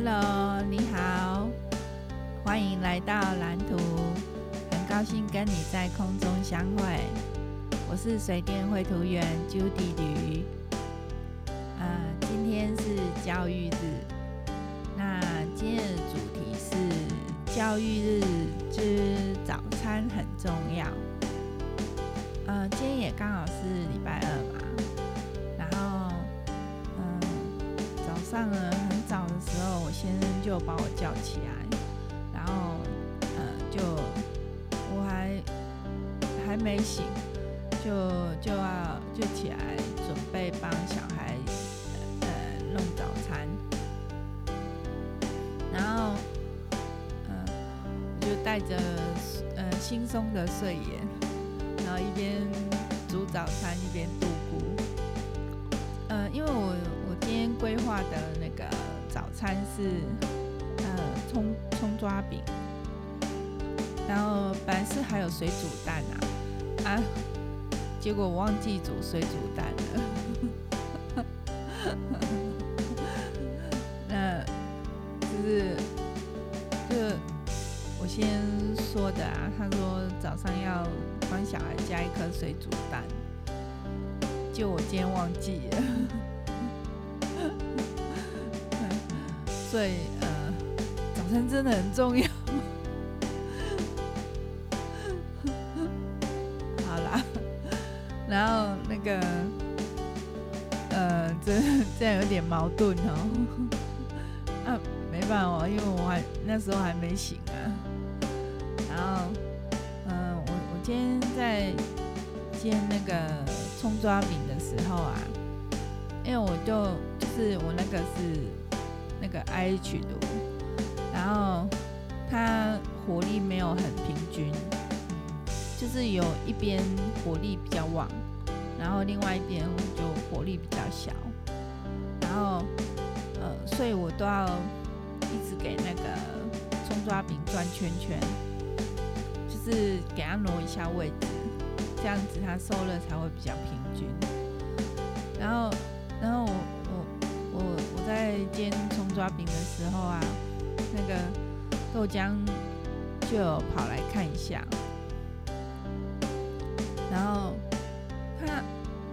Hello，你好，欢迎来到蓝图，很高兴跟你在空中相会。我是水电绘图员 Judy 吕，呃，今天是教育日，那今天的主题是教育日之早餐很重要。呃，今天也刚好是礼拜二嘛，然后，嗯、早上呢很早的时候，我先生就把我叫起来，然后，呃，就我还还没醒。就就要就起来准备帮小孩呃弄早餐，然后呃就带着呃轻松的睡眼，然后一边煮早餐一边度过。呃，因为我我今天规划的那餐是呃葱葱抓饼，然后本来是还有水煮蛋啊啊。结果我忘记煮水煮蛋了，那就是就我先说的啊，他说早上要帮小孩加一颗水煮蛋，就我今天忘记了，所以呃，早餐真的很重要。好啦然后那个，呃，这这样有点矛盾哦。啊，没办法，因为我还那时候还没醒啊。然后，嗯、我我今天在煎那个葱抓饼的时候啊，因为我就就是我那个是那个 IH 炉，然后它火力没有很平均。就是有一边火力比较旺，然后另外一边就火力比较小，然后呃，所以我都要一直给那个葱抓饼转圈圈，就是给它挪一下位置，这样子它受热才会比较平均。然后，然后我煎葱抓饼的时候啊，那个豆浆就跑来看一下。然后他，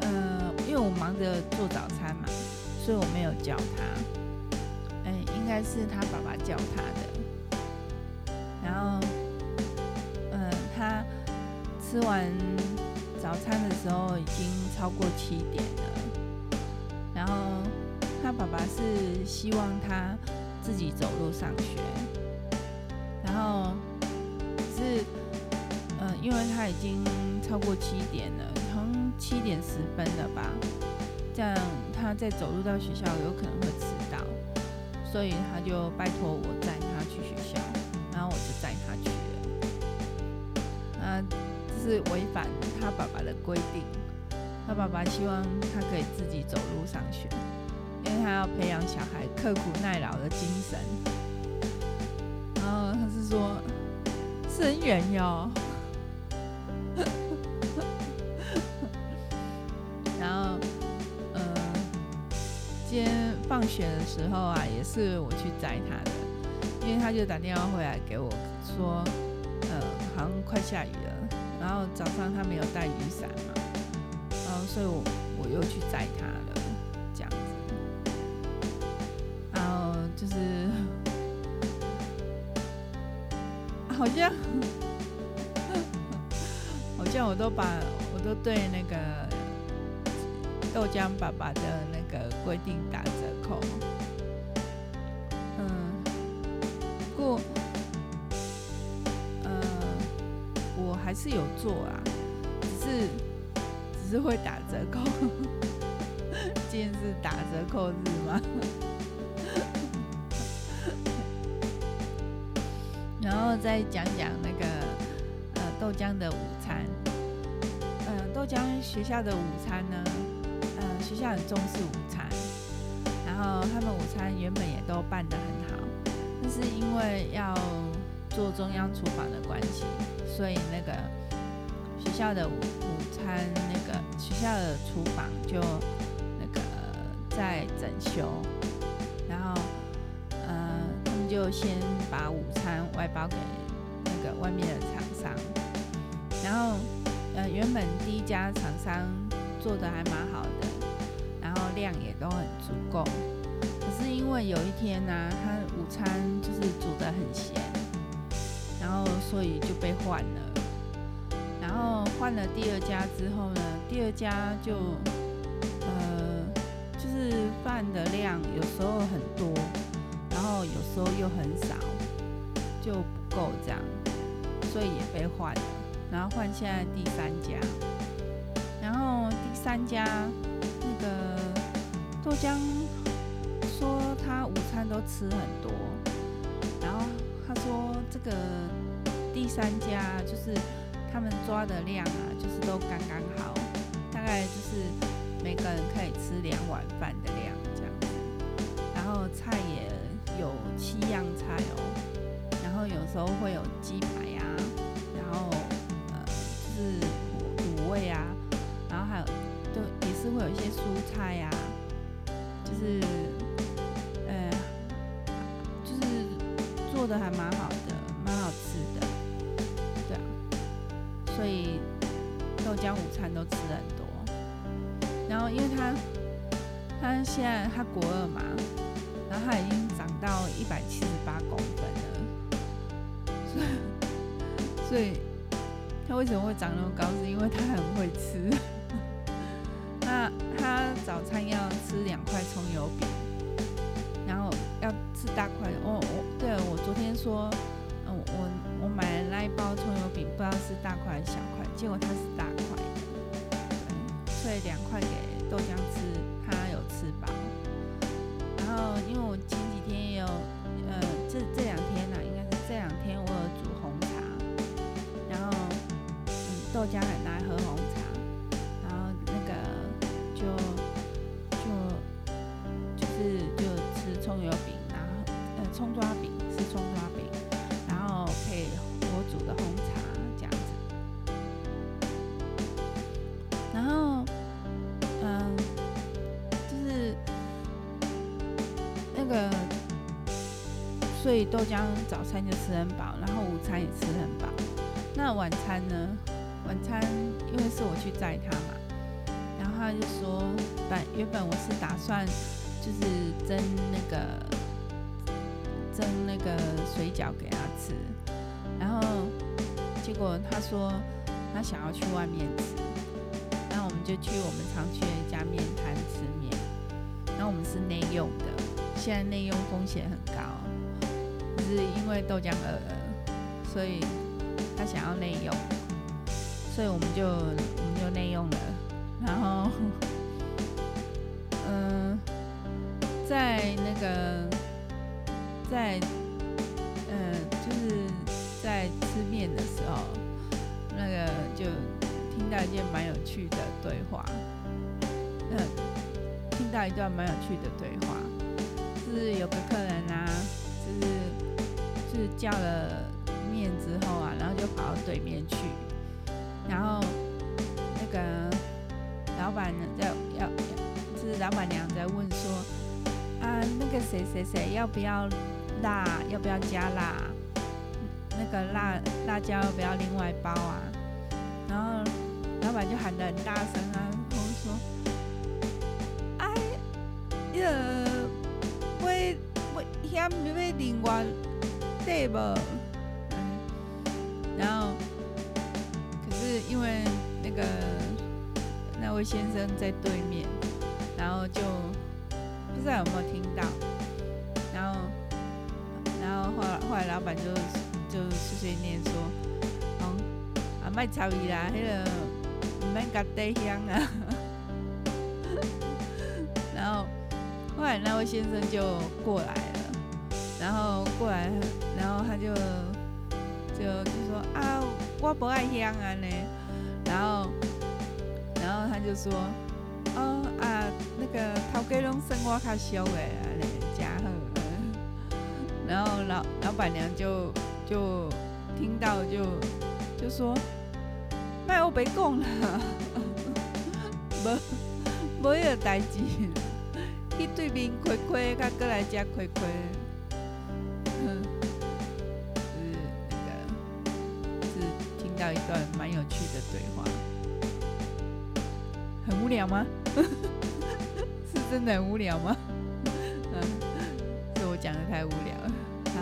呃，因为我忙着做早餐嘛，所以我没有叫他。哎，应该是他爸爸叫他的。然后，呃，他吃完早餐的时候已经超过七点了。爸爸是希望他自己走路上学。然后是嗯。因为他已经超过七点了，好像七点十分了吧，这样他再走路到学校有可能会迟到，所以他就拜托我载他去学校，然后我就载他去了。啊，是违反他爸爸的规定，他爸爸希望他可以自己走路上学，他要培养小孩刻苦耐劳的精神。然后他是说，是很远哟。然后，呃，今天放学的时候啊，也是我去载他的，因为他就打电话回来给我说，呃，好像快下雨了，然后早上他没有带雨伞嘛，然后所以我我又去载他好像。好像我都把我都对那个豆浆爸爸的那个规定打折扣，嗯，不过，呃，我还是有做啊，只是只是会打折扣。今天是打折扣日吗？后再讲讲那个呃豆浆的午餐。豆浆学校的午餐呢，呃，学校很重视午餐，然后他们午餐原本也都办得很好，但是因为要做中央厨房的关系，所以那个学校的午午餐那个学校的厨房就那个在整修，就先把午餐外包给那个外面的厂商，然后呃，原本第一家厂商做的还蛮好的，然后量也都很足够。可是因为有一天呢、他午餐就是煮得很咸，然后所以就被换了。然后换了第二家之后呢，第二家就呃，就是饭的量有时候很多。有时候又很少，就不够这样，所以也被换。然后换现在第三家，然后第三家那个豆浆说他午餐都吃很多，然后他说这个第三家就是他们抓的量啊，就是都刚刚好，大概就是每个人可以吃两碗饭的量这样，然后菜也。七样菜哦，然后有时候会有鸡排呀、啊，然后呃是卤味啊，然后还有就也是会有一些蔬菜呀、就是呃就是做的还蛮好的，蛮好吃的，对啊，所以豆浆午餐都吃很多，然后因为他他现在他国二嘛。然后他已经到一百七十八公分了，所以，所以他为什么会长那么高？是因为他很会吃。那他早餐要吃两块葱油饼，然后要吃大块。哦，我对，我昨天说，嗯，我我买了那一包葱油饼，不知道是大块还是小块，结果它是大块的，所以两块给豆浆吃，他有吃饱。然后，因为我也有，呃，这这两天呢、应该是这两天我有煮红茶，然后，嗯，豆浆奶奶喝红茶，然后那个就就就是就吃葱油饼，然后呃葱抓饼吃葱抓饼，然后配我煮的红茶这样子，然后。嗯，就是那个，所以豆浆早餐就吃很饱，然后午餐也吃很饱。那晚餐呢？晚餐因为是我去载他嘛，然后他就说，本原本我是打算就是蒸那个蒸那个水饺给他吃，然后结果他说他想要去外面吃，然后我们就去我们常去的一家面摊吃面，然后我们是内用的。现在内用风险很高，是因为豆浆饿了，所以他想要内用，所以我们就我们就内用了。然后，嗯、在那个在嗯、就是在吃面的时候，那个就听到一件蛮有趣的对话，嗯、听到一段蛮有趣的对话。是有个客人啊，就是是叫了面之后啊，然后就跑到对面去，然后那个老板呢在要，是老板娘在问说啊，那个谁谁谁要不要辣？要不要加辣？那个辣辣椒要不要另外包啊？然后老板就喊得很大声啊，然后说，哎呀。嫌你要另外对不？嗯，然后可是因为那个那位先生在对面，然后就不知道有没有听到，然后然后后来后来老板就就碎碎念说，哦，啊卖草鱼啦，那个唔免甲地香啊，然后后来那位先生就过来。然后过来，然后他就就就说啊，我不爱香啊呢。然后然后他就说，哦啊，那个头家拢算我较俗的啊呢，真好。然后老老板娘就就听到就就说，卖我别讲了，无无迄个代志，去对面亏亏，他过来加亏亏。到一段蛮有趣的对话。很无聊吗？是真的很无聊吗？嗯，是我讲的太无聊了。好，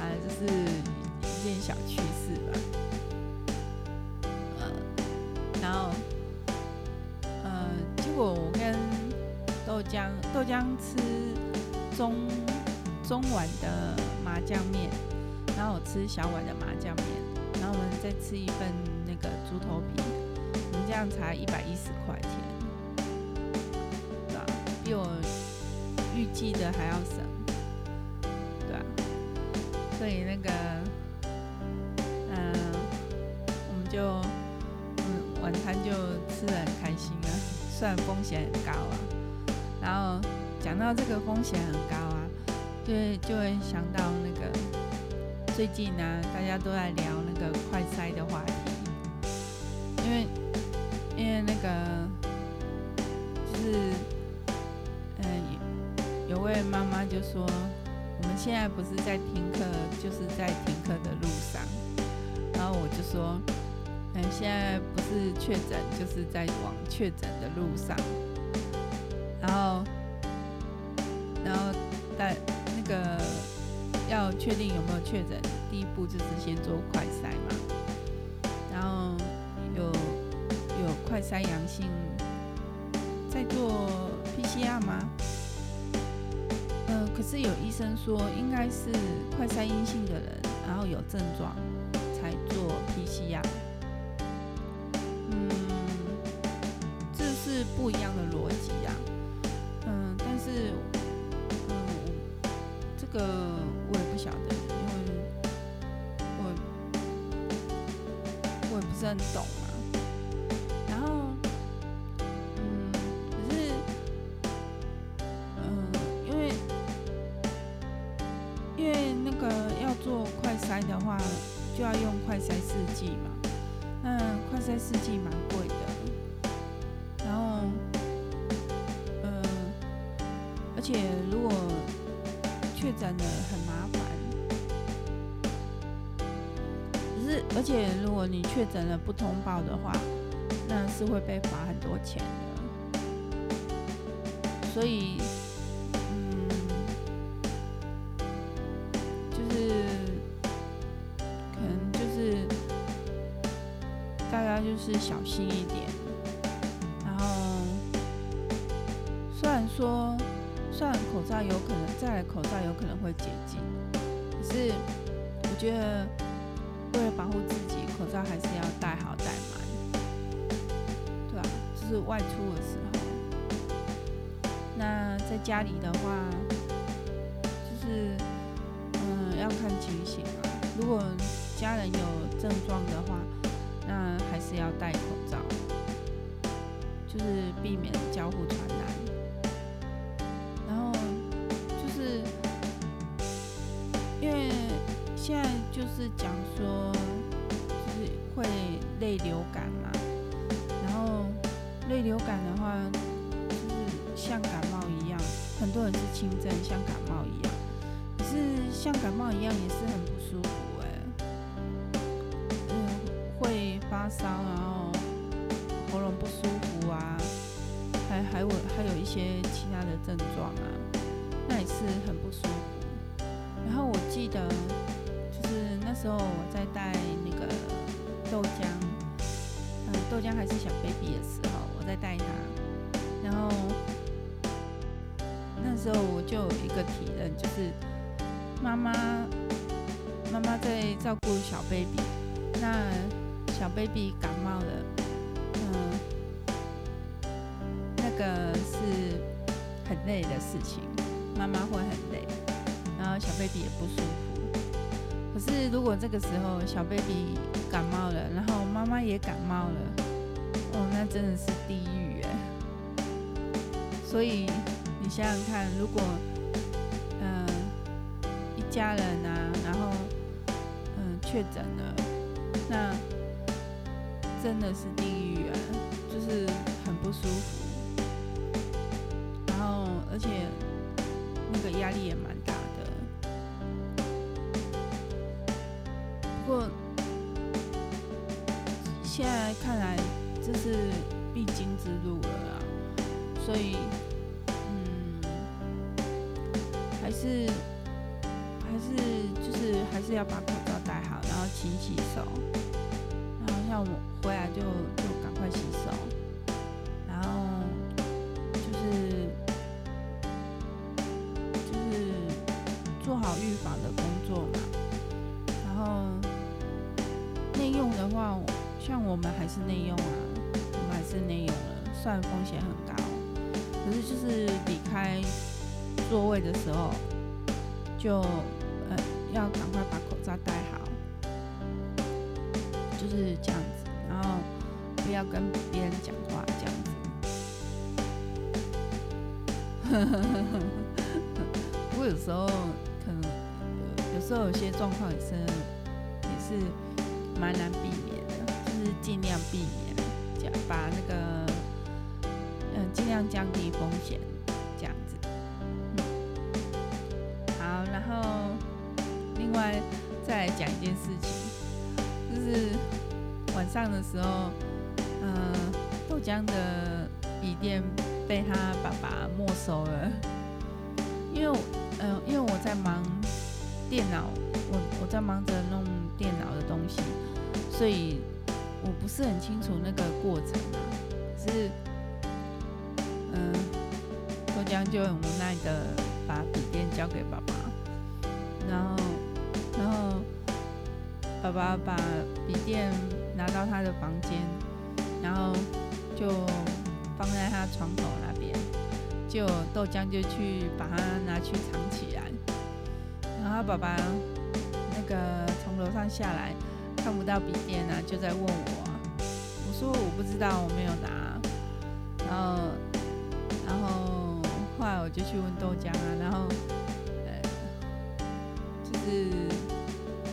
啊，这是一件小趣事吧。呃，然后，呃，结果我跟豆浆豆浆吃中中碗的麻酱面，然后我吃小碗的麻酱面，然后我们再吃一份那个猪头皮。我们这样才一百一十块钱，对吧？比我预计的还要省，对吧？所以那个，嗯、我们就嗯晚餐就吃的很开心啊，虽然风险很高啊。然后讲到这个风险很高啊，就会就会想到那个最近呢、大家都在聊那个快筛的话题，因为。因为那个就是，嗯，有位妈妈就说，我们现在不是在停课，就是在停课的路上。然后我就说，嗯，现在不是确诊，就是在往确诊的路上。确诊，第一步就是先做快筛嘛。然后有有快筛阳性，在做 PCR 吗？呃，可是有医生说，应该是快筛阴性的人，然后有症状才做 PCR。嗯，这是不一样的逻辑呀。嗯，但是，嗯，这个我也不晓得，真懂啊？然后，嗯，可是，嗯，因为，因为那个要做快筛的话，就要用快筛试剂嘛。那快筛试剂蛮贵的。然后，嗯，而且如果确诊了很。而且如果你确诊了不通报的话，那是会被罚很多钱的，所以。嗯就是可能就是大家就是小心一点，然后虽然说，虽然口罩有可能再来，口罩有可能会解禁，可是我觉得为了保护自己，口罩还是要戴好戴满，对吧？就是外出的时候，那在家里的话，就是嗯要看情形啊。如果家人有症状的话。那还是要戴口罩，就是避免交互传染。就是讲说，就是会泪流感嘛。然后泪流感的话，就是像感冒一样，很多人是轻症，像感冒一样。可是像感冒一样也是很不舒服哎。嗯，会。发烧，然后喉咙不舒服啊，还还有还有一些其他的症状啊，那也是很不舒服。然后我记得那时候我在带那个豆浆，嗯，豆浆还是小 baby 的时候，我在带他，然后那时候我就有一个体认，就是妈妈妈妈在照顾小 baby，那。小 baby 感冒了，嗯，那个是很累的事情，妈妈会很累，然后小 baby 也不舒服。可是如果这个时候小 baby 感冒了，然后妈妈也感冒了，哦，那真的是地狱哎。所以你想想看，如果嗯一家人啊，然后嗯确诊了，那真的是地狱啊，就是看来这是必经之路了啦，所以嗯，还是还是就是还是要把口罩戴好，然后勤洗手，然后像我回来就就赶快洗手，然后就是就是做好预防的工作嘛，然后内用的话。像我们还是内用啊，我们还是内用了，虽然风险很高，可是就是离开座位的时候，就呃要赶快把口罩戴好，就是这样子，然后不要跟别人讲话这样子。不过有时候可能有时候有些状况也是也是蛮难避免。尽量避免，讲把那个，嗯，尽量降低风险，这样子。好，然后另外再来讲一件事情，就是晚上的时候，嗯，豆浆的笔电被他爸爸没收了，因为，嗯，因为我在忙电脑，我我在忙着弄电脑的东西，所以。我不是很清楚那个过程啊，可是，嗯，豆浆就很无奈的把笔电交给爸爸，然后，然后爸爸把笔电拿到他的房间，然后就放在他床头那边，就豆浆就去把它拿去藏起来，然后爸爸那个从楼上下来。看不到笔电啊，就在问我。我说我不知道，我没有拿。然后，然后后来我就去问豆浆啊，然后，呃，就是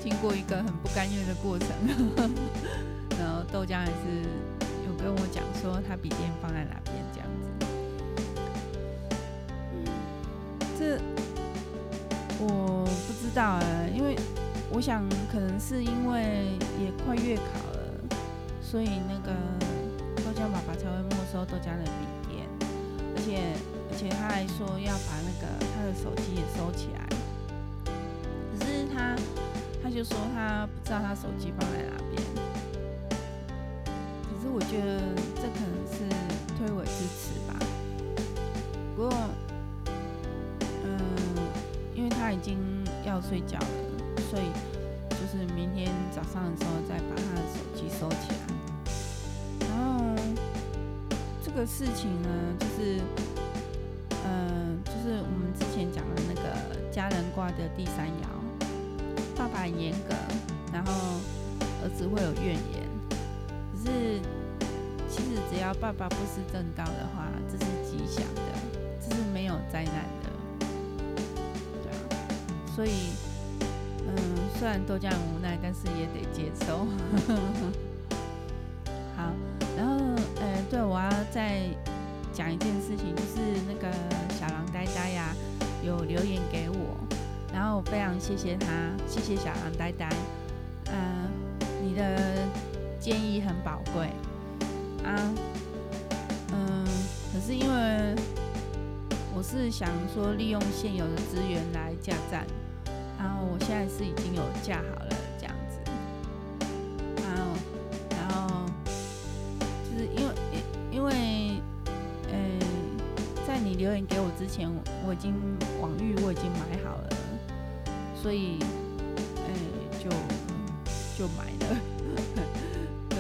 经过一个很不甘愿的过程，然后豆浆还是有跟我讲说他笔电放在哪边这样子。这我不知道啊，因为。我想，可能是因为也快月考了，所以那个豆浆爸爸才会没收豆浆的笔电，而且而且他还说要把那个他的手机也收起来。可是他他就说他不知道他手机放在哪边。可是我觉得这可能是推诿之词吧。不过，嗯，因为他已经要睡觉了。所以就是明天早上的时候再把他的手机收起来。然后这个事情呢，就是，嗯、就是我们之前讲的那个家人挂的第三爻，爸爸严格，然后儿子会有怨言。可是其实只要爸爸不是正道的话，这是吉祥的，这是没有灾难的。对啊，所以。虽然豆浆很无奈，但是也得接受。好，然后，呃，对，我要再讲一件事情，就是那个小狼呆呆呀，有留言给我，然后我非常谢谢他，谢谢小狼呆呆。嗯、你的建议很宝贵啊。嗯，可是因为我是想说，利用现有的资源来架站。然后我现在是已经有架好了这样子，然后，然后就是因为因为，呃，在你留言给我之前，我已经网域我已经买好了，所以，呃，就就买了，对，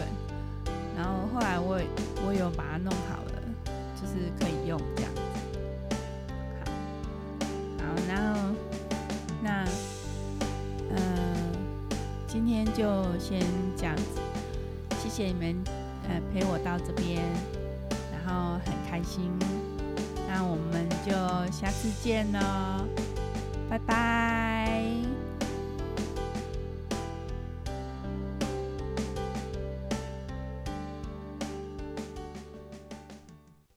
然后后来我我有把它弄好了，就是可以用这样。就先这样子，谢谢你们，呃，陪我到这边，然后很开心，那我们就下次见喽，拜拜。